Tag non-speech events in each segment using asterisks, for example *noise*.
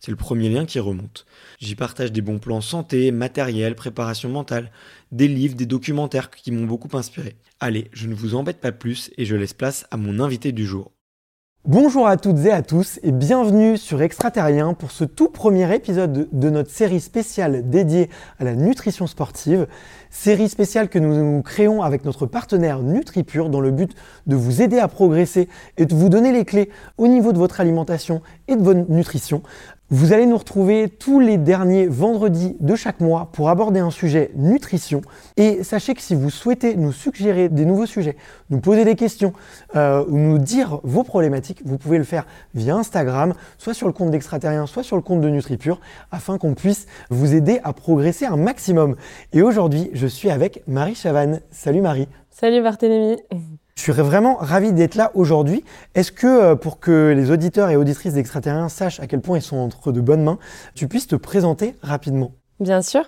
C'est le premier lien qui remonte. J'y partage des bons plans santé, matériel, préparation mentale, des livres, des documentaires qui m'ont beaucoup inspiré. Allez, je ne vous embête pas plus et je laisse place à mon invité du jour. Bonjour à toutes et à tous et bienvenue sur Extraterrien pour ce tout premier épisode de notre série spéciale dédiée à la nutrition sportive. Série spéciale que nous créons avec notre partenaire NutriPure dans le but de vous aider à progresser et de vous donner les clés au niveau de votre alimentation et de votre nutrition vous allez nous retrouver tous les derniers vendredis de chaque mois pour aborder un sujet nutrition. Et sachez que si vous souhaitez nous suggérer des nouveaux sujets, nous poser des questions euh, ou nous dire vos problématiques, vous pouvez le faire via Instagram, soit sur le compte d'Extraterrien, soit sur le compte de NutriPure, afin qu'on puisse vous aider à progresser un maximum. Et aujourd'hui, je suis avec Marie Chavanne. Salut Marie. Salut Barthélémy. Je suis vraiment ravi d'être là aujourd'hui. Est-ce que euh, pour que les auditeurs et auditrices d'extraterriens sachent à quel point ils sont entre de bonnes mains, tu puisses te présenter rapidement? Bien sûr.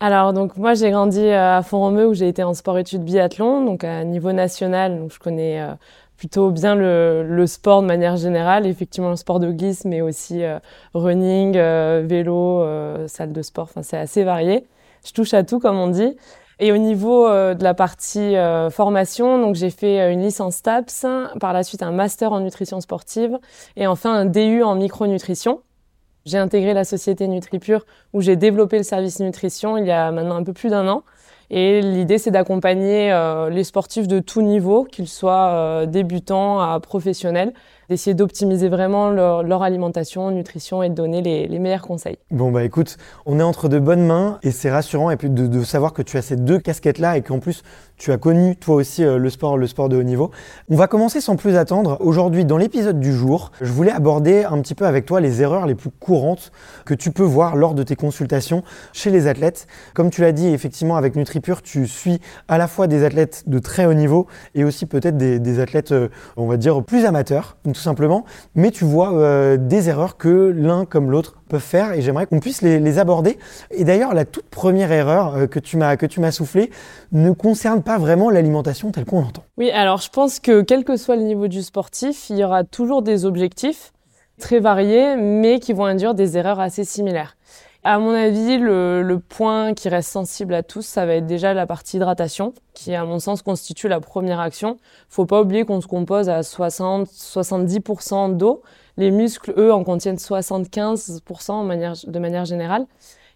Alors donc moi j'ai grandi euh, à Font-Romeu où j'ai été en sport-études biathlon, donc à niveau national, donc je connais euh, plutôt bien le, sport de manière générale, effectivement le sport de glisse, mais aussi running, vélo, salle de sport, enfin c'est assez varié. Je touche à tout comme on dit. Et au niveau euh, de la partie euh, formation, donc j'ai fait euh, une licence TAPS, par la suite un master en nutrition sportive et enfin un DU en micronutrition. J'ai intégré la société NutriPure où j'ai développé le service nutrition il y a maintenant un peu plus d'un an. Et l'idée, c'est d'accompagner les sportifs de tout niveau, qu'ils soient débutants à professionnels, d'essayer d'optimiser vraiment leur, alimentation, nutrition et de donner les, meilleurs conseils. Bon bah écoute, on est entre de bonnes mains et c'est rassurant et de, savoir que tu as ces deux casquettes là et qu'en plus tu as connu toi aussi euh, le sport, le sport de haut niveau. On va commencer sans plus attendre. Aujourd'hui, dans l'épisode du jour, je voulais aborder un petit peu avec toi les erreurs les plus courantes que tu peux voir lors de tes consultations chez les athlètes. Comme tu l'as dit, effectivement, avec NutriPure, tu suis à la fois des athlètes de très haut niveau et aussi peut-être des, athlètes, euh, on va dire, plus amateurs, tout simplement. Mais tu vois euh, des erreurs que l'un comme l'autre peuvent faire et j'aimerais qu'on puisse les, aborder. Et d'ailleurs, la toute première erreur euh, que tu m'as que tu m'as soufflé ne concerne pas vraiment l'alimentation telle qu'on l'entend. Oui, alors je pense que quel que soit le niveau du sportif, il y aura toujours des objectifs très variés, mais qui vont induire des erreurs assez similaires. À mon avis, le, point qui reste sensible à tous, ça va être déjà la partie hydratation, qui à mon sens constitue la première action. Faut pas oublier qu'on se compose à 60-70% d'eau, les muscles, eux, en contiennent 75% de manière générale.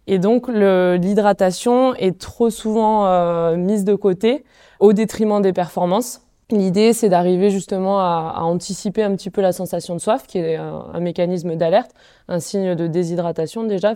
Et donc, l'hydratation est trop souvent euh, mise de côté au détriment des performances. L'idée, c'est d'arriver justement à, anticiper un petit peu la sensation de soif, qui est un, mécanisme d'alerte, un signe de déshydratation déjà.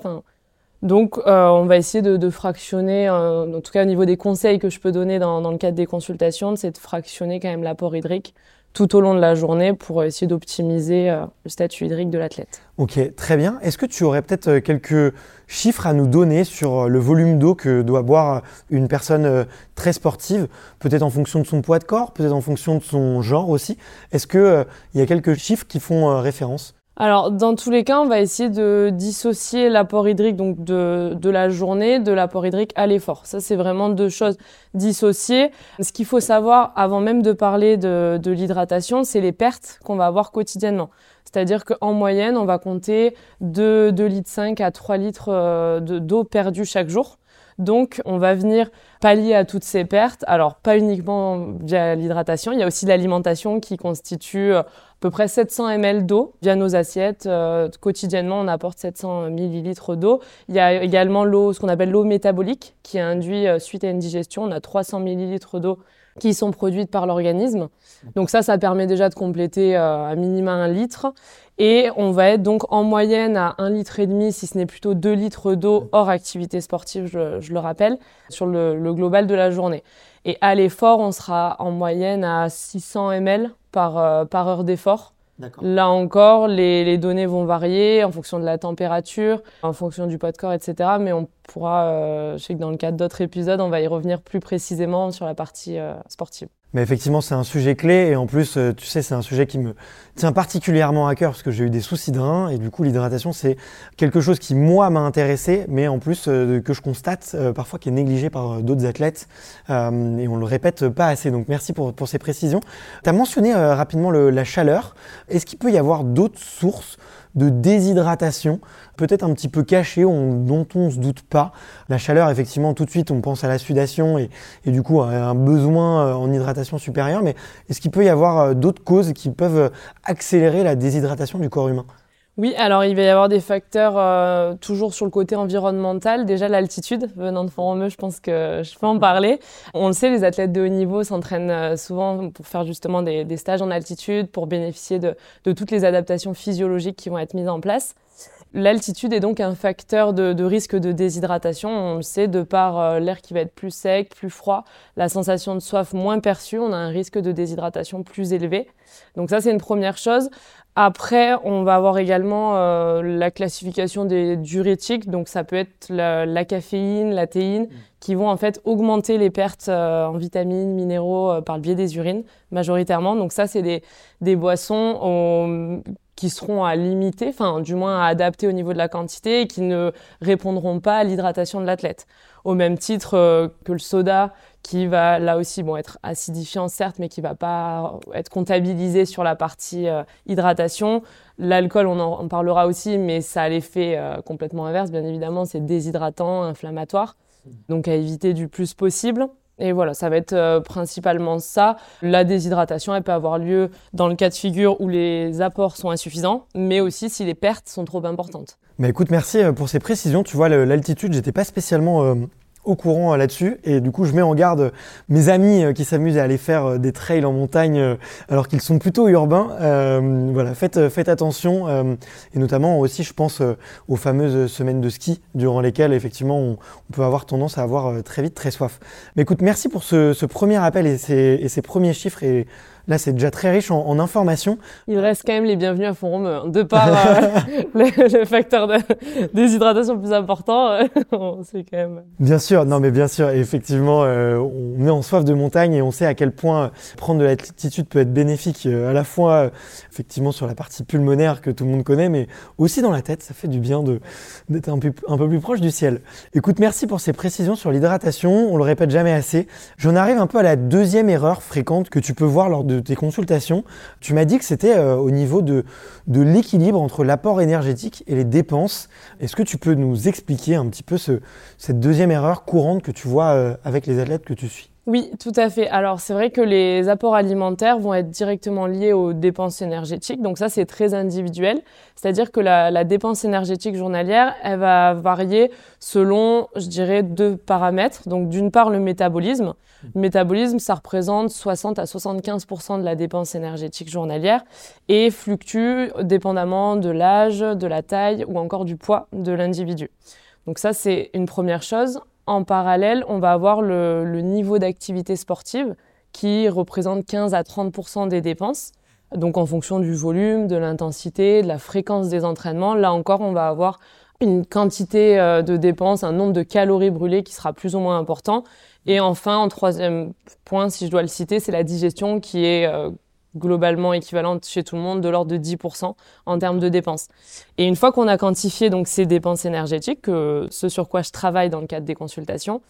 Donc, euh, on va essayer de, fractionner, euh, en tout cas au niveau des conseils que je peux donner dans, le cadre des consultations, c'est de fractionner quand même l'apport hydrique tout au long de la journée pour essayer d'optimiser euh, le statut hydrique de l'athlète. Ok, très bien. Est-ce que tu aurais peut-être euh, quelques chiffres à nous donner sur euh, le volume d'eau que doit boire une personne très sportive, peut-être en fonction de son poids de corps, peut-être en fonction de son genre aussi Est-ce qu'il il y a quelques chiffres qui font référence? Alors, dans tous les cas, on va essayer de dissocier l'apport hydrique donc de, de la journée de l'apport hydrique à l'effort. Ça, c'est vraiment deux choses dissociées. Ce qu'il faut savoir, avant même de parler de, de l'hydratation, c'est les pertes qu'on va avoir quotidiennement. C'est-à-dire qu'en moyenne, on va compter de 2 litres 5 à 3 litres euh, d'eau perdue chaque jour. Donc, on va venir pallier à toutes ces pertes. Alors, pas uniquement via l'hydratation, il y a aussi l'alimentation qui constitue euh, à peu près 700 ml d'eau via nos assiettes. Euh, quotidiennement, on apporte 700 millilitres d'eau. Il y a également l'eau, ce qu'on appelle l'eau métabolique, qui est induite euh, suite à une digestion. On a 300 millilitres d'eau qui sont produites par l'organisme. Donc ça, ça permet déjà de compléter à minima un litre. Et on va être donc en moyenne à 1 litre et demi, si ce n'est plutôt 2 litres d'eau hors activité sportive, je, le rappelle, sur le, global de la journée. Et à l'effort, on sera en moyenne à 600 ml par, euh, par heure d'effort. Là encore, les, les, données vont varier en fonction de la température, en fonction du poids de corps, etc. Mais on pourra, euh, je sais que dans le cadre d'autres épisodes, on va y revenir plus précisément sur la partie euh, sportive. Mais effectivement, c'est un sujet clé et en plus, euh, tu sais, c'est un sujet qui me tient particulièrement à cœur parce que j'ai eu des soucis de rein et du coup, l'hydratation, c'est quelque chose qui, moi, m'a intéressé, mais en plus, que je constate parfois qui est négligé par d'autres athlètes et on le répète pas assez. Donc, merci pour, ces précisions. Tu as mentionné rapidement la chaleur. Est-ce qu'il peut y avoir d'autres sources de déshydratation, peut-être un petit peu cachée, dont on ne se doute pas. La chaleur, effectivement, tout de suite, on pense à la sudation et, du coup à un besoin euh, en hydratation supérieure, mais est-ce qu'il peut y avoir euh, d'autres causes qui peuvent euh, accélérer la déshydratation du corps humain? Oui, alors il va y avoir des facteurs euh, toujours sur le côté environnemental. Déjà l'altitude, venant de Font-Romeu, je pense que je peux en parler. On le sait, les athlètes de haut niveau s'entraînent euh, souvent pour faire justement des, stages en altitude, pour bénéficier de, toutes les adaptations physiologiques qui vont être mises en place. L'altitude est donc un facteur de, risque de déshydratation. On le sait, de par euh, l'air qui va être plus sec, plus froid, la sensation de soif moins perçue, on a un risque de déshydratation plus élevé. Donc ça, c'est une première chose. Après, on va avoir également euh, la classification des diurétiques, donc ça peut être la, caféine, la théine, qui vont en fait augmenter les pertes euh, en vitamines, minéraux par le biais des urines majoritairement. Donc ça, c'est des boissons qui seront à limiter, enfin du moins à adapter au niveau de la quantité et qui ne répondront pas à l'hydratation de l'athlète. Au même titre que le soda, qui va là aussi bon, être acidifiant certes, mais qui va pas être comptabilisé sur la partie euh, hydratation. L'alcool, on en parlera aussi, mais ça a l'effet euh, complètement inverse, bien évidemment, c'est déshydratant, inflammatoire, donc à éviter du plus possible. Et voilà, ça va être euh, principalement ça. La déshydratation, elle peut avoir lieu dans le cas de figure où les apports sont insuffisants, mais aussi si les pertes sont trop importantes. Mais écoute, merci pour ces précisions. Tu vois, l'altitude, j'étais pas spécialement au courant euh, là-dessus. Et du coup, je mets en garde mes amis euh, qui s'amusent à aller faire euh, des trails en montagne alors qu'ils sont plutôt urbains. voilà, faites, faites attention. et notamment aussi, je pense aux fameuses semaines de ski durant lesquelles, effectivement, on, peut avoir tendance à avoir très vite très soif. Mais écoute, merci pour ce, premier appel et ces premiers chiffres. Et Là, c'est déjà très riche en, informations. Il reste quand même les bienvenus à Forum, hein. de par euh, *laughs* le, facteur de déshydratation plus important. Euh, c'est quand même. Bien sûr, non, mais bien sûr, effectivement, euh, on est en soif de montagne et on sait à quel point prendre de l'altitude peut être bénéfique, à la fois effectivement sur la partie pulmonaire que tout le monde connaît, mais aussi dans la tête. Ça fait du bien d'être un peu, un peu plus proche du ciel. Écoute, merci pour ces précisions sur l'hydratation. On le répète jamais assez. J'en arrive un peu à la deuxième erreur fréquente que tu peux voir lors de tes consultations, tu m'as dit que c'était euh, au niveau de, l'équilibre entre l'apport énergétique et les dépenses. Est-ce que tu peux nous expliquer un petit peu ce, cette deuxième erreur courante que tu vois euh, avec les athlètes que tu suis? Oui, tout à fait. Alors c'est vrai que les apports alimentaires vont être directement liés aux dépenses énergétiques. Donc ça, c'est très individuel. C'est-à-dire que la, dépense énergétique journalière, elle va varier selon, je dirais, deux paramètres. Donc d'une part, le métabolisme. Le métabolisme, ça représente 60 à 75% de la dépense énergétique journalière et fluctue dépendamment de l'âge, de la taille ou encore du poids de l'individu. Donc ça, c'est une première chose. En parallèle, on va avoir le, niveau d'activité sportive qui représente 15 à 30% des dépenses. Donc en fonction du volume, de l'intensité, de la fréquence des entraînements, là encore, on va avoir une quantité euh, de dépenses, un nombre de calories brûlées qui sera plus ou moins important. Et enfin, en troisième point, si je dois le citer, c'est la digestion qui est euh, globalement équivalente chez tout le monde de l'ordre de 10% en termes de dépenses. Et une fois qu'on a quantifié donc ces dépenses énergétiques, ce sur quoi je travaille dans le cadre des consultations,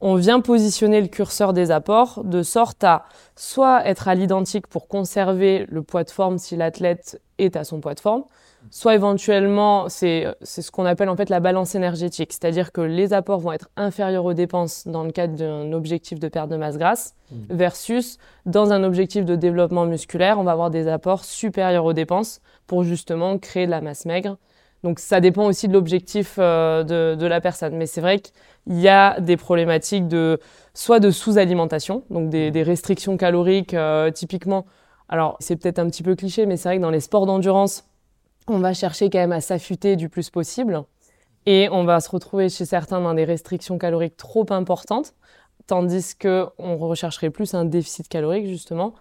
on vient positionner le curseur des apports de sorte à soit être à l'identique pour conserver le poids de forme si l'athlète est à son poids de forme, soit éventuellement, c'est ce qu'on appelle en fait la balance énergétique, c'est-à-dire que les apports vont être inférieurs aux dépenses dans le cadre d'un objectif de perte de masse grasse, mmh. versus dans un objectif de développement musculaire, on va avoir des apports supérieurs aux dépenses pour justement créer de la masse maigre. Donc ça dépend aussi de l'objectif euh, de, la personne. Mais c'est vrai qu'il y a des problématiques de soit de sous-alimentation, donc des, restrictions caloriques euh, typiquement. Alors c'est peut-être un petit peu cliché, mais c'est vrai que dans les sports d'endurance, on va chercher quand même à s'affûter du plus possible. Et on va se retrouver chez certains dans des restrictions caloriques trop importantes, tandis qu'on rechercherait plus un déficit calorique, justement,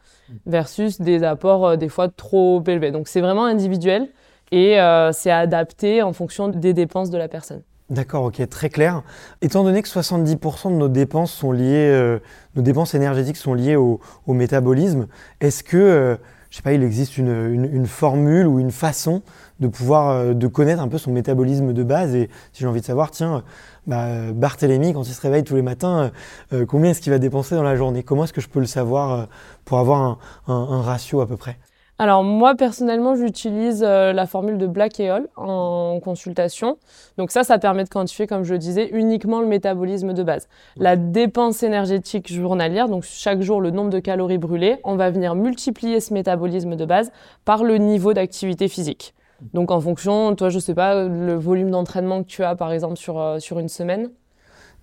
versus des apports euh, des fois trop élevés. Donc c'est vraiment individuel et euh, c'est adapté en fonction des dépenses de la personne. D'accord, ok, très clair. Étant donné que 70% de nos dépenses sont liées, euh, nos dépenses énergétiques sont liées au, métabolisme, est-ce que je sais pas, il existe une, formule ou une façon de pouvoir euh, de connaître un peu son métabolisme de base. Et si j'ai envie de savoir, tiens, bah, Barthélemy, quand il se réveille tous les matins, euh, combien est-ce qu'il va dépenser dans la journée? Comment est-ce que je peux le savoir euh, pour avoir un ratio à peu près? Alors moi personnellement j'utilise euh, la formule de Black et Hall en consultation. Donc ça, ça permet de quantifier, comme je le disais, uniquement le métabolisme de base. La dépense énergétique journalière, donc chaque jour le nombre de calories brûlées, on va venir multiplier ce métabolisme de base par le niveau d'activité physique. Donc en fonction, toi je sais pas, le volume d'entraînement que tu as par exemple sur, euh, sur une semaine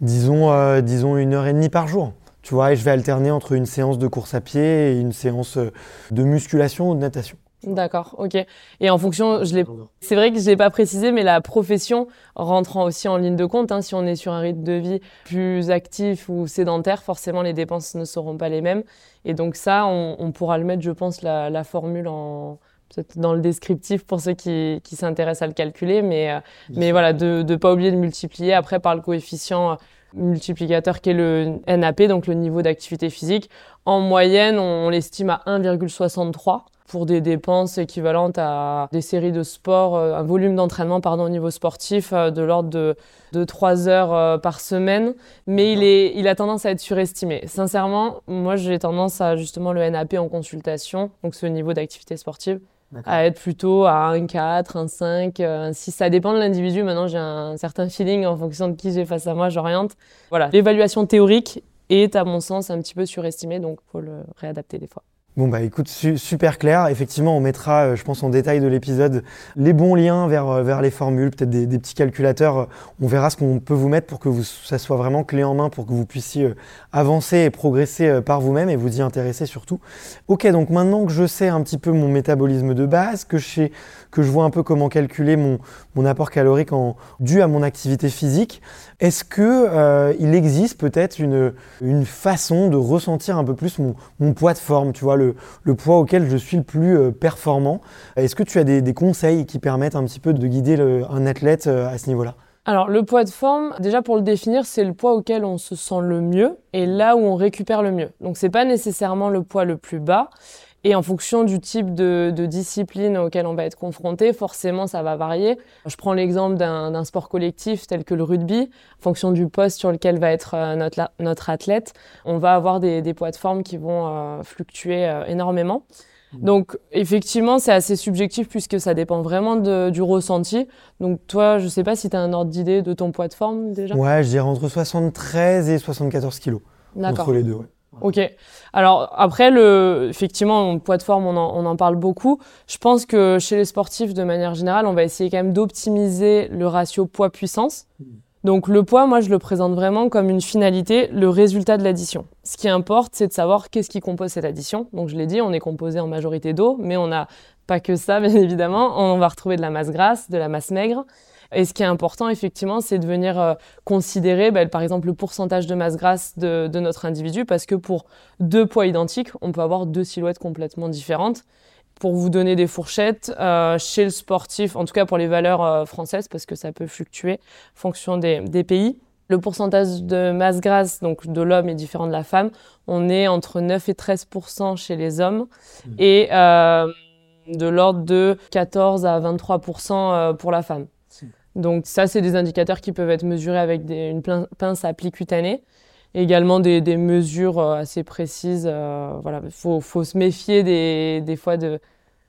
Disons, euh, disons une heure et demie par jour. Tu vois, et je vais alterner entre une séance de course à pied et une séance euh, de musculation ou de natation. D'accord, ok. Et en fonction, je l'ai. C'est vrai que je l'ai pas précisé, mais la profession rentrant aussi en ligne de compte. Hein, si on est sur un rythme de vie plus actif ou sédentaire, forcément les dépenses ne seront pas les mêmes. Et donc ça, on, pourra le mettre, je pense, la, formule en peut-être dans le descriptif pour ceux qui, qui s'intéressent à le calculer, mais euh, mais voilà, de ne pas oublier de multiplier après par le coefficient multiplicateur qui est le NAP, donc le niveau d'activité physique. En moyenne, on, l'estime à 1,63 pour des dépenses équivalentes à des séries de sport, euh, un volume d'entraînement pardon au niveau sportif euh, de l'ordre de, de 3 heures euh, par semaine, mais il, est, il a tendance à être surestimé. Sincèrement, moi j'ai tendance à justement le NAP en consultation, donc ce niveau d'activité sportive, à être plutôt à un 4, un 5, un 6. Ça dépend de l'individu. Maintenant, j'ai un certain feeling en fonction de qui j'ai face à moi, j'oriente. Voilà. L'évaluation théorique est, à mon sens, un petit peu surestimée, donc faut le réadapter des fois. Bon bah écoute, super clair. Effectivement, on mettra, euh, je pense, en détail de l'épisode les bons liens vers, euh, les formules, peut-être des, petits calculateurs. On verra ce qu'on peut vous mettre pour que ça soit vraiment clé en main, pour que vous puissiez euh, avancer et progresser par vous-même et vous y intéresser surtout. Ok, donc maintenant que je sais un petit peu mon métabolisme de base, que je que je vois un peu comment calculer mon, mon apport calorique en, dû à mon activité physique, est-ce que il existe peut-être une, une façon de ressentir un peu plus mon, mon poids de forme, tu vois, le, poids auquel je suis le plus euh, performant? Est-ce que tu as des, conseils qui permettent un petit peu de guider un athlète euh, à ce niveau-là? Alors le poids de forme, déjà pour le définir, c'est le poids auquel on se sent le mieux et là où on récupère le mieux. Donc c'est pas nécessairement le poids le plus bas, et en fonction du type de, de, discipline auquel on va être confronté, forcément, ça va varier. Je prends l'exemple d'un sport collectif tel que le rugby. En fonction du poste sur lequel va être euh, notre, notre athlète, on va avoir des, des poids de forme qui vont euh, fluctuer euh, énormément. Mmh. Donc effectivement, c'est assez subjectif puisque ça dépend vraiment de, du ressenti. Donc toi, je sais pas si tu as un ordre d'idée de ton poids de forme déjà? Ouais, je dirais entre 73 et 74 kilos. Entre les deux, ouais. Ok. Alors après, le, effectivement, le poids de forme, on en, on en, parle beaucoup. Je pense que chez les sportifs, de manière générale, on va essayer quand même d'optimiser le ratio poids-puissance. Donc le poids, moi, je le présente vraiment comme une finalité, le résultat de l'addition. Ce qui importe, c'est de savoir qu'est-ce qui compose cette addition. Donc je l'ai dit, on est composé en majorité d'eau, mais on n'a pas que ça, *laughs* bien évidemment. On va retrouver de la masse grasse, de la masse maigre. Et ce qui est important, effectivement, c'est de venir euh, considérer, ben, par exemple, le pourcentage de masse grasse de, de, notre individu, parce que pour deux poids identiques, on peut avoir deux silhouettes complètement différentes. Pour vous donner des fourchettes, euh, chez le sportif, en tout cas pour les valeurs euh, françaises, parce que ça peut fluctuer en fonction des, des pays, le pourcentage de masse grasse donc de l'homme est différent de la femme. On est entre 9 et 13% chez les hommes mmh. et euh, de l'ordre de 14 à 23% euh, pour la femme. Donc ça, c'est des indicateurs qui peuvent être mesurés avec des, une pince à pli cutané. Également des, des mesures euh, assez précises. Euh, voilà, il faut, faut, se méfier des, des fois de,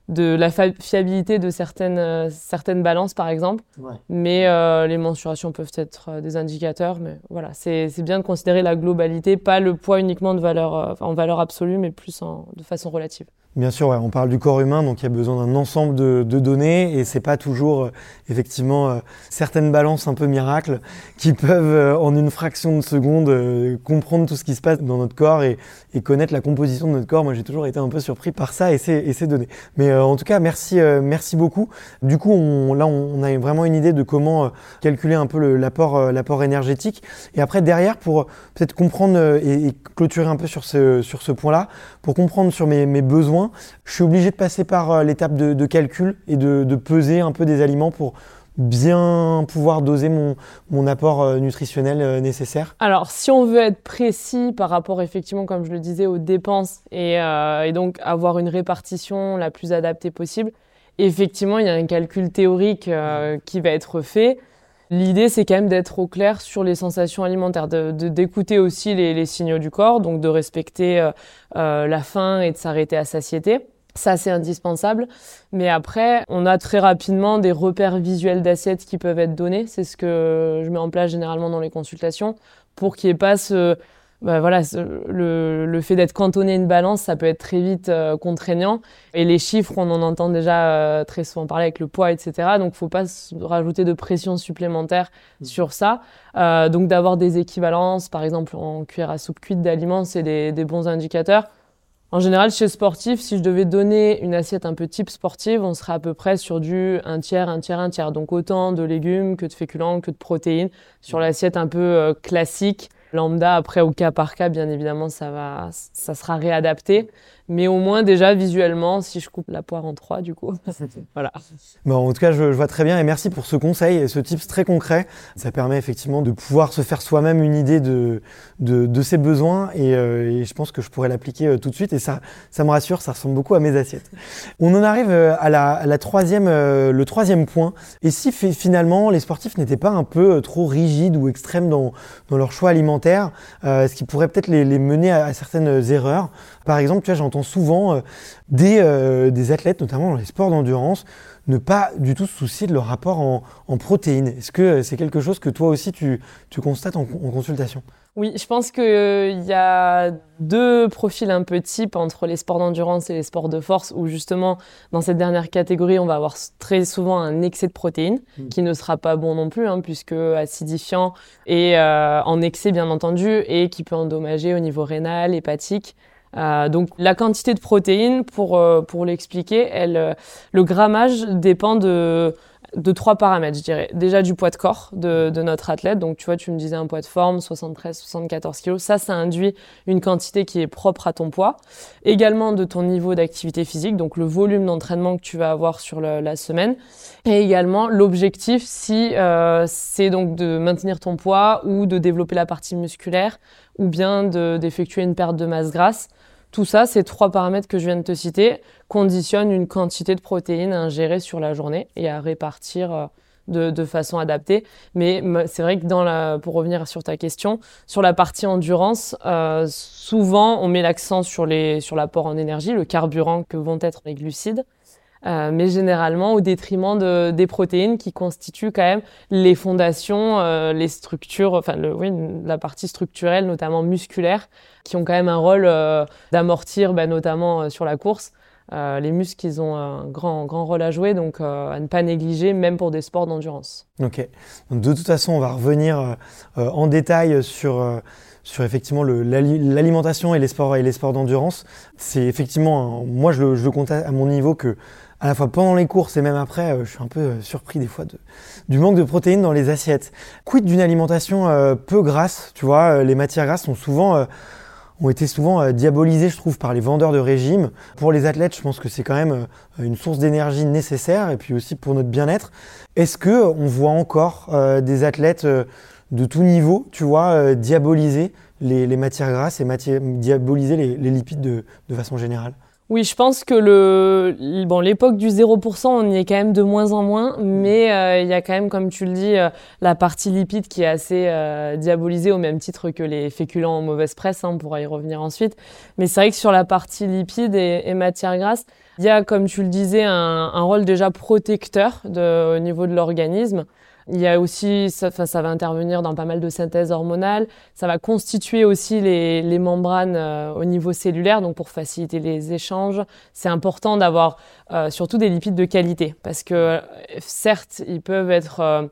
de la fiabilité de certaines, euh, certaines balances, par exemple. Ouais. Mais euh, les mensurations peuvent être des indicateurs. Mais voilà, c'est bien de considérer la globalité, pas le poids uniquement de valeur, en valeur absolue, mais plus en, de façon relative. Bien sûr, ouais, on parle du corps humain, donc il y a besoin d'un ensemble de, données et c'est pas toujours euh, effectivement euh, certaines balances un peu miracles qui peuvent euh, en une fraction de seconde comprendre tout ce qui se passe dans notre corps et, connaître la composition de notre corps. Moi, j'ai toujours été un peu surpris par ça et ces, données. Mais en tout cas, merci, merci beaucoup. Du coup, là, on, a vraiment une idée de comment calculer un peu l'apport, énergétique. Et après, derrière, pour peut-être comprendre et, clôturer un peu sur ce, point-là, pour comprendre sur mes besoins je suis obligé de passer par euh, l'étape de, calcul et de, peser un peu des aliments pour bien pouvoir doser mon, apport euh, nutritionnel euh, nécessaire Alors, si on veut être précis par rapport, effectivement, comme je le disais, aux dépenses et, donc avoir une répartition la plus adaptée possible, effectivement, il y a un calcul théorique qui va être fait. L'idée, c'est quand même d'être au clair sur les sensations alimentaires, d'écouter de, aussi les, signaux du corps, donc de respecter euh, euh, la faim et de s'arrêter à satiété. Ça, c'est indispensable. Mais après, on a très rapidement des repères visuels d'assiettes qui peuvent être donnés. C'est ce que je mets en place généralement dans les consultations pour qu'il n'y ait pas ce, bah voilà, le, le fait d'être cantonné à une balance, ça peut être très vite euh, contraignant. Et les chiffres, on en entend déjà euh, très souvent parler avec le poids, etc. Donc, faut pas rajouter de pression supplémentaire mmh. sur ça. Euh, donc, d'avoir des équivalences, par exemple en cuillère à soupe cuite d'aliments, c'est des, des, bons indicateurs. En général, chez sportif, si je devais donner une assiette un peu type sportive, on serait à peu près sur du un tiers, un tiers, un tiers. Donc autant de légumes que de féculents, que de protéines sur mmh. l'assiette un peu classique lambda. Après, au cas par cas, bien évidemment, ça va, ça sera réadapté. Mais au moins, déjà, visuellement, si je coupe la poire en trois, du coup. *laughs* voilà. Bon, en tout cas, je, vois très bien et merci pour ce conseil et ce tips très concret. Ça permet effectivement de pouvoir se faire soi-même une idée de, de, de ses besoins et, euh, je pense que je pourrais l'appliquer euh, tout de suite et ça, ça me rassure, ça ressemble beaucoup à mes assiettes. On en arrive euh, à la, à la troisième, le troisième point. Et si finalement les sportifs n'étaient pas un peu trop rigides ou extrêmes dans, dans leur choix alimentaire, ce qui pourrait peut-être les, les mener à certaines erreurs. Par exemple, tu vois, j'entends souvent euh, des, euh, des, athlètes, notamment dans les sports d'endurance, ne pas du tout se soucier de leur rapport en, en protéines. Est-ce que euh, c'est quelque chose que toi aussi tu, tu constates en, en, consultation? Oui, je pense qu'il y a deux profils un peu types entre les sports d'endurance et les sports de force, où justement, dans cette dernière catégorie, on va avoir très souvent un excès de protéines, mmh. qui ne sera pas bon non plus, hein, puisque acidifiant et euh, en excès, bien entendu, et qui peut endommager au niveau rénal, hépatique. Euh, donc la quantité de protéines, pour, euh, pour l'expliquer, euh, le grammage dépend de, de trois paramètres, je dirais. Déjà du poids de corps de, de, notre athlète. Donc tu vois, tu me disais un poids de forme, 73-74 kg. Ça, ça induit une quantité qui est propre à ton poids. Également de ton niveau d'activité physique, donc le volume d'entraînement que tu vas avoir sur la semaine. Et également l'objectif, si c'est donc de maintenir ton poids ou de développer la partie musculaire ou bien d'effectuer une perte de masse grasse. Tout ça, ces trois paramètres que je viens de te citer, conditionnent une quantité de protéines à ingérer sur la journée et à répartir euh, de, façon adaptée. Mais c'est vrai que pour revenir sur ta question, sur la partie endurance, euh, souvent on met l'accent sur l'apport en énergie, le carburant que vont être les glucides. Euh, mais généralement au détriment de, des protéines qui constituent quand même les fondations, euh, les structures, enfin le, oui, la partie structurelle, notamment musculaire, qui ont quand même un rôle euh, d'amortir, bah, notamment sur la course. Les muscles, ils ont un grand, grand rôle à jouer, donc à ne pas négliger, même pour des sports d'endurance. Ok. De toute façon, on va revenir en détail sur sur effectivement l'alimentation et les sports sports d'endurance. C'est effectivement, moi je je le compte à mon niveau que à la fois pendant les courses et même après, euh, je suis un peu euh, surpris des fois du manque de protéines dans les assiettes. Quid d'une alimentation euh, peu grasse Tu vois, les matières grasses souvent ont été souvent diabolisées, je trouve, par les vendeurs de régime. Pour les athlètes, je pense que c'est quand même une source d'énergie nécessaire et puis aussi pour notre bien-être. Est-ce que on voit encore des athlètes de tout niveau, tu vois, diaboliser les, matières grasses et diaboliser les, lipides de façon générale? Oui, je pense que le bon l'époque du 0%, on y est quand même de moins en moins, mais euh, il y a quand même, comme tu le dis, euh, la partie lipide qui est assez euh, diabolisée au même titre que les féculents en mauvaise presse. Hein, on pourra y revenir ensuite. Mais c'est vrai que sur la partie lipide et, et matière grasse, il y a, comme tu le disais, un, un rôle déjà protecteur de, au niveau de l'organisme. Il y a aussi, ça, ça, va intervenir dans pas mal de synthèses hormonales. Ça va constituer aussi les, membranes euh, au niveau cellulaire, donc pour faciliter les échanges. C'est important d'avoir euh, surtout des lipides de qualité, parce que certes, ils peuvent être euh,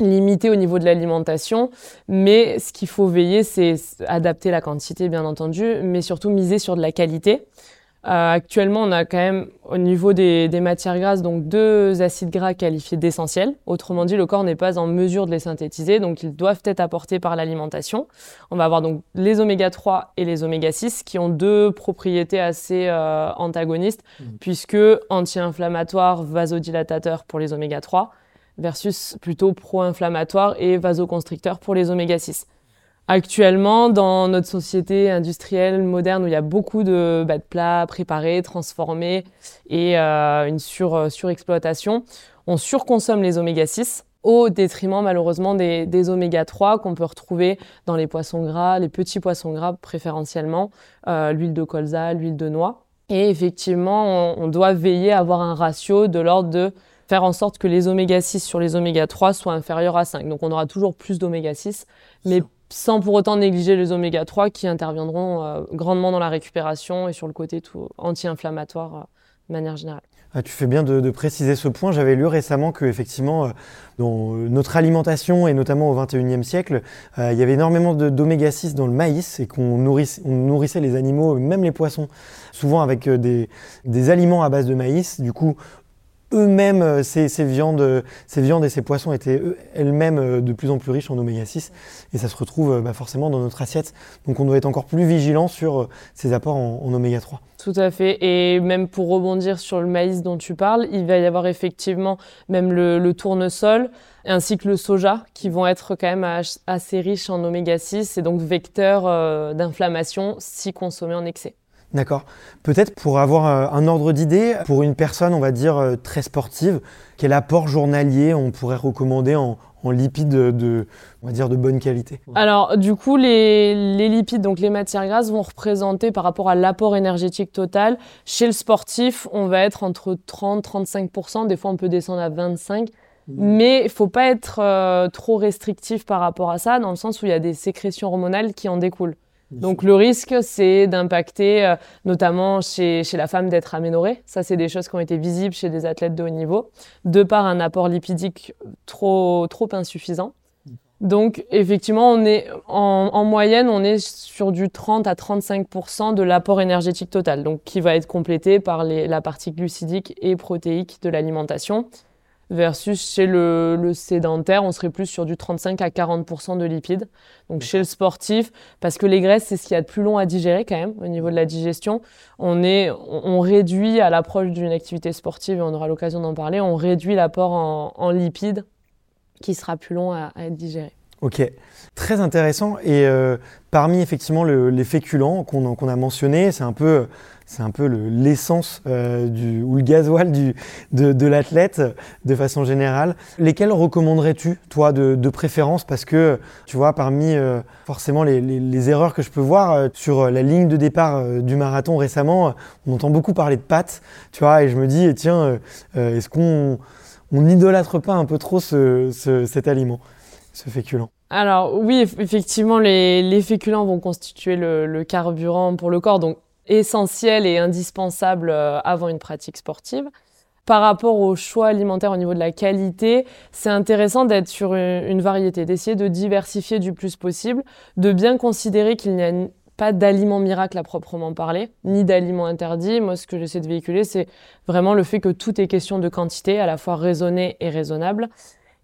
limités au niveau de l'alimentation, mais ce qu'il faut veiller, c'est adapter la quantité, bien entendu, mais surtout miser sur de la qualité. Euh, actuellement, on a quand même au niveau des, des, matières grasses donc deux acides gras qualifiés d'essentiels. Autrement dit, le corps n'est pas en mesure de les synthétiser, donc ils doivent être apportés par l'alimentation. On va avoir donc les oméga 3 et les oméga 6 qui ont deux propriétés assez euh, antagonistes, mmh. puisque anti-inflammatoires, vasodilatateurs pour les oméga 3 versus plutôt pro-inflammatoires et vasoconstricteurs pour les oméga 6. Actuellement, dans notre société industrielle moderne où il y a beaucoup de, plats préparés, transformés et euh, une sur, euh, surexploitation, on surconsomme les oméga 6 au détriment malheureusement des, oméga 3 qu'on peut retrouver dans les poissons gras, les petits poissons gras préférentiellement, euh, l'huile de colza, l'huile de noix. Et effectivement, on, on, doit veiller à avoir un ratio de l'ordre de faire en sorte que les oméga 6 sur les oméga 3 soient inférieurs à 5. Donc on aura toujours plus d'oméga 6, mais sans pour autant négliger les oméga 3 qui interviendront euh, grandement dans la récupération et sur le côté tout anti-inflammatoire euh, de manière générale. Ah, tu fais bien de, préciser ce point. J'avais lu récemment que effectivement, euh, dans notre alimentation et notamment au 21e siècle, il y avait énormément d'oméga 6 dans le maïs et qu'on nourrissait, on nourrissait les animaux, même les poissons, souvent avec des, des aliments à base de maïs. Du coup, eux-mêmes, euh, ces, ces, viandes, euh, ces viandes et ces poissons étaient elles-mêmes euh, de plus en plus riches en oméga 6 et ça se retrouve bah, forcément dans notre assiette. Donc on doit être encore plus vigilant sur ces apports en, en, oméga 3. Tout à fait. Et même pour rebondir sur le maïs dont tu parles, il va y avoir effectivement même le, le tournesol ainsi que le soja qui vont être quand même assez riches en oméga 6 et donc vecteurs d'inflammation si consommés en excès. D'accord. Peut-être pour avoir euh, un ordre d'idée, pour une personne, on va dire, euh, très sportive, quel apport journalier on pourrait recommander en, lipides de, on va dire, de bonne qualité? Alors, du coup, les, les, lipides, donc les matières grasses, vont représenter par rapport à l'apport énergétique total. Chez le sportif, on va être entre 30-35%, des fois on peut descendre à 25%. Mmh. Mais il faut pas être euh, trop restrictif par rapport à ça, dans le sens où il y a des sécrétions hormonales qui en découlent. Donc le risque, c'est d'impacter, euh, notamment chez, chez la femme, d'être aménorée. Ça, c'est des choses qui ont été visibles chez des athlètes de haut niveau, de par un apport lipidique trop, trop insuffisant. Donc effectivement, on est en, en, moyenne, on est sur du 30 à 35 de l'apport énergétique total, donc qui va être complété par les, la partie glucidique et protéique de l'alimentation versus chez le, le, sédentaire, on serait plus sur du 35 à 40% de lipides. Donc chez le sportif, parce que les graisses, c'est ce qu'il y a de plus long à digérer quand même au niveau de la digestion. On, est, on, réduit à l'approche d'une activité sportive, et on aura l'occasion d'en parler, on réduit l'apport en, en, lipides qui sera plus long à, à être digéré. Ok, très intéressant. Et euh, parmi effectivement le, les féculents qu'on qu a mentionnés, c'est un peu c'est un peu l'essence euh, ou le gasoil de, l'athlète de façon générale. Lesquels recommanderais-tu, toi, de, préférence? Parce que, tu vois, parmi euh, forcément les, erreurs que je peux voir euh, sur la ligne de départ du marathon récemment, on entend beaucoup parler de pâtes, tu vois, et je me dis, tiens, est-ce qu'on on n'idolâtre pas un peu trop ce, ce, cet aliment, ce féculent? Alors oui, effectivement, les, les féculents vont constituer le, carburant pour le corps. Essentiel et indispensable euh, avant une pratique sportive. Par rapport au choix alimentaire au niveau de la qualité, c'est intéressant d'être sur une, variété, d'essayer de diversifier du plus possible, de bien considérer qu'il n'y a pas d'aliments miracle à proprement parler, ni d'aliments interdits. Moi, ce que j'essaie de véhiculer, c'est vraiment le fait que tout est question de quantité, à la fois raisonnée et raisonnable.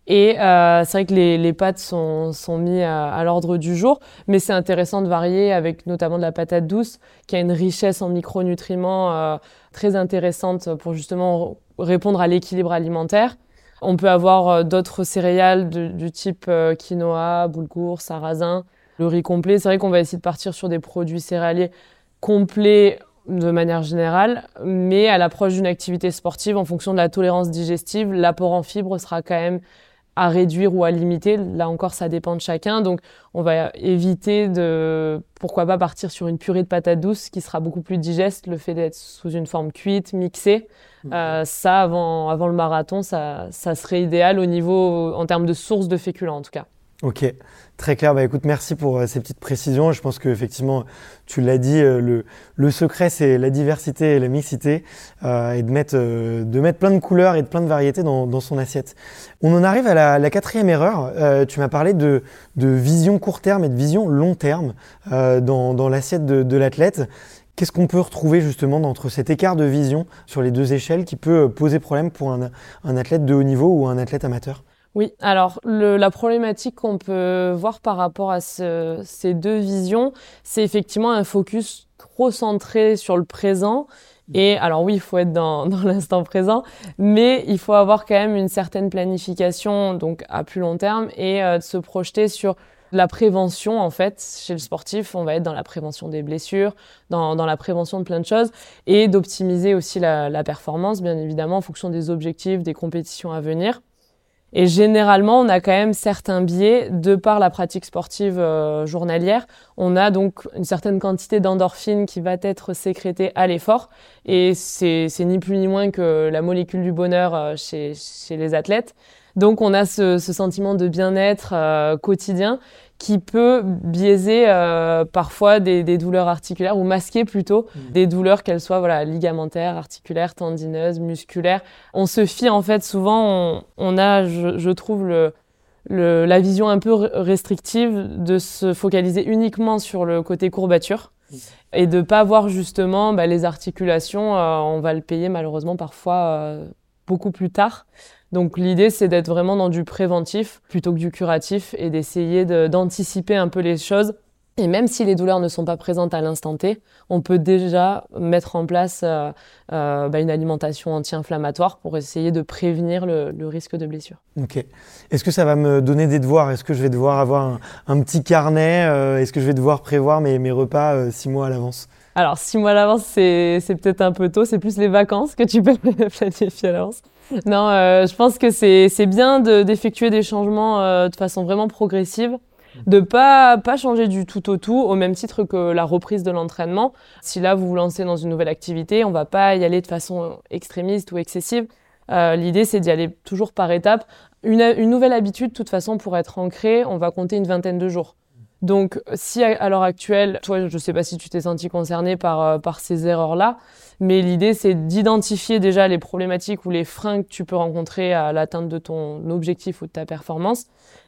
Et euh, c'est vrai que les, les pâtes sont, sont mis à, l'ordre du jour, mais c'est intéressant de varier avec notamment de la patate douce, qui a une richesse en micronutriments euh, très intéressante pour justement répondre à l'équilibre alimentaire. On peut avoir euh, d'autres céréales du type euh, quinoa, boulgour, sarrasin, le riz complet. C'est vrai qu'on va essayer de partir sur des produits céréaliers complets de manière générale, mais à l'approche d'une activité sportive, en fonction de la tolérance digestive, l'apport en fibres sera quand même à réduire ou à limiter. Là encore, ça dépend de chacun. Donc, on va éviter de, pourquoi pas partir sur une purée de patates douces qui sera beaucoup plus digeste, le fait d'être sous une forme cuite, mixée. Mmh. Euh, ça, avant, avant le marathon, ça, ça serait idéal au niveau, en termes de source de féculents en tout cas. Ok, très clair. Bah, écoute, merci pour euh, ces petites précisions. Je pense qu'effectivement, tu l'as dit, euh, le, le, secret, c'est la diversité et la mixité euh, et de mettre, de mettre plein de couleurs et de plein de variétés dans, dans son assiette. On en arrive à la, la quatrième erreur. tu m'as parlé de, de, vision court terme et de vision long terme dans, dans l'assiette de, de l'athlète. Qu'est-ce qu'on peut retrouver justement entre cet écart de vision sur les deux échelles qui peut poser problème pour un, un athlète de haut niveau ou un athlète amateur? Oui, alors le, la problématique qu'on peut voir par rapport à ce, ces deux visions, c'est effectivement un focus trop centré sur le présent. Et alors oui, il faut être dans, *laughs* dans l'instant présent, mais il faut avoir quand même une certaine planification, donc à plus long terme, et euh, de se projeter sur la prévention, en fait, chez le sportif, on va être dans la prévention des blessures, dans, dans la prévention de plein de choses, et d'optimiser aussi la, la performance, bien évidemment, en fonction des objectifs, des compétitions à venir. Et généralement, on a quand même certains biais de par la pratique sportive euh, journalière. On a donc une certaine quantité d'endorphine qui va être sécrétée à l'effort. Et c'est ni plus ni moins que la molécule du bonheur euh, chez, les athlètes. Donc on a ce, ce sentiment de bien-être euh, quotidien qui peut biaiser euh, parfois des, des, douleurs articulaires ou masquer plutôt mmh. des douleurs qu'elles soient voilà ligamentaires, articulaires, tendineuses, musculaires. On se fie en fait souvent, on, on a, je, je trouve le, le, la vision un peu restrictive de se focaliser uniquement sur le côté courbature mmh. et de pas voir justement bah, les articulations. Euh, on va le payer malheureusement parfois euh, beaucoup plus tard. Donc l'idée, c'est d'être vraiment dans du préventif plutôt que du curatif et d'essayer d'anticiper un peu les choses. Et même si les douleurs ne sont pas présentes à l'instant T, on peut déjà mettre en place euh, euh, bah, une alimentation anti-inflammatoire pour essayer de prévenir le, risque de blessure. Ok. Est-ce que ça va me donner des devoirs? Est-ce que je vais devoir avoir un, petit carnet? Euh, Est-ce que je vais devoir prévoir mes, mes repas six mois à l'avance? Alors, six mois à l'avance, c'est peut-être un peu tôt. C'est plus les vacances que tu peux *laughs* planifier à l'avance. Non, euh, je pense que c'est bien d'effectuer des changements euh, de façon vraiment progressive de pas pas changer du tout au tout au même titre que la reprise de l'entraînement. Si là vous vous lancez dans une nouvelle activité, on va pas y aller de façon extrémiste ou excessive. Euh, L'idée c'est d'y aller toujours par étapes. Une, une nouvelle habitude, de toute façon, pour être ancrée, on va compter une vingtaine de jours. Donc, si à, l'heure actuelle, toi, je sais pas si tu t'es senti concerné par, par ces erreurs-là, mais l'idée, c'est d'identifier déjà les problématiques ou les freins que tu peux rencontrer à l'atteinte de ton objectif ou de ta performance,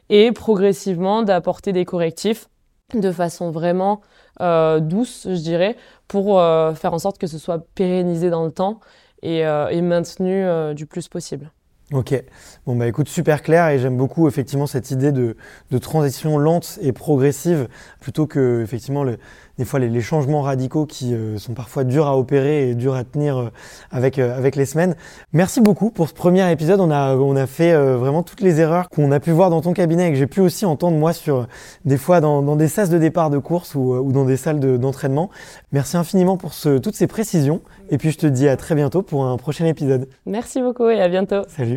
et progressivement d'apporter des correctifs de façon vraiment euh, douce, je dirais, pour euh, faire en sorte que ce soit pérennisé dans le temps et, et maintenu du plus possible. Ok, bon bah écoute, super clair et j'aime beaucoup effectivement cette idée de, de, transition lente et progressive plutôt que effectivement le, des fois les, les, changements radicaux qui euh, sont parfois durs à opérer et durs à tenir euh, avec, euh, avec les semaines. Merci beaucoup pour ce premier épisode, on a, on a fait vraiment toutes les erreurs qu'on a pu voir dans ton cabinet et que j'ai pu aussi entendre moi sur des fois dans, dans des sas de départ de course ou, ou dans des salles d'entraînement. Merci infiniment pour ce, toutes ces précisions et puis je te dis à très bientôt pour un prochain épisode. Merci beaucoup et à bientôt. Salut.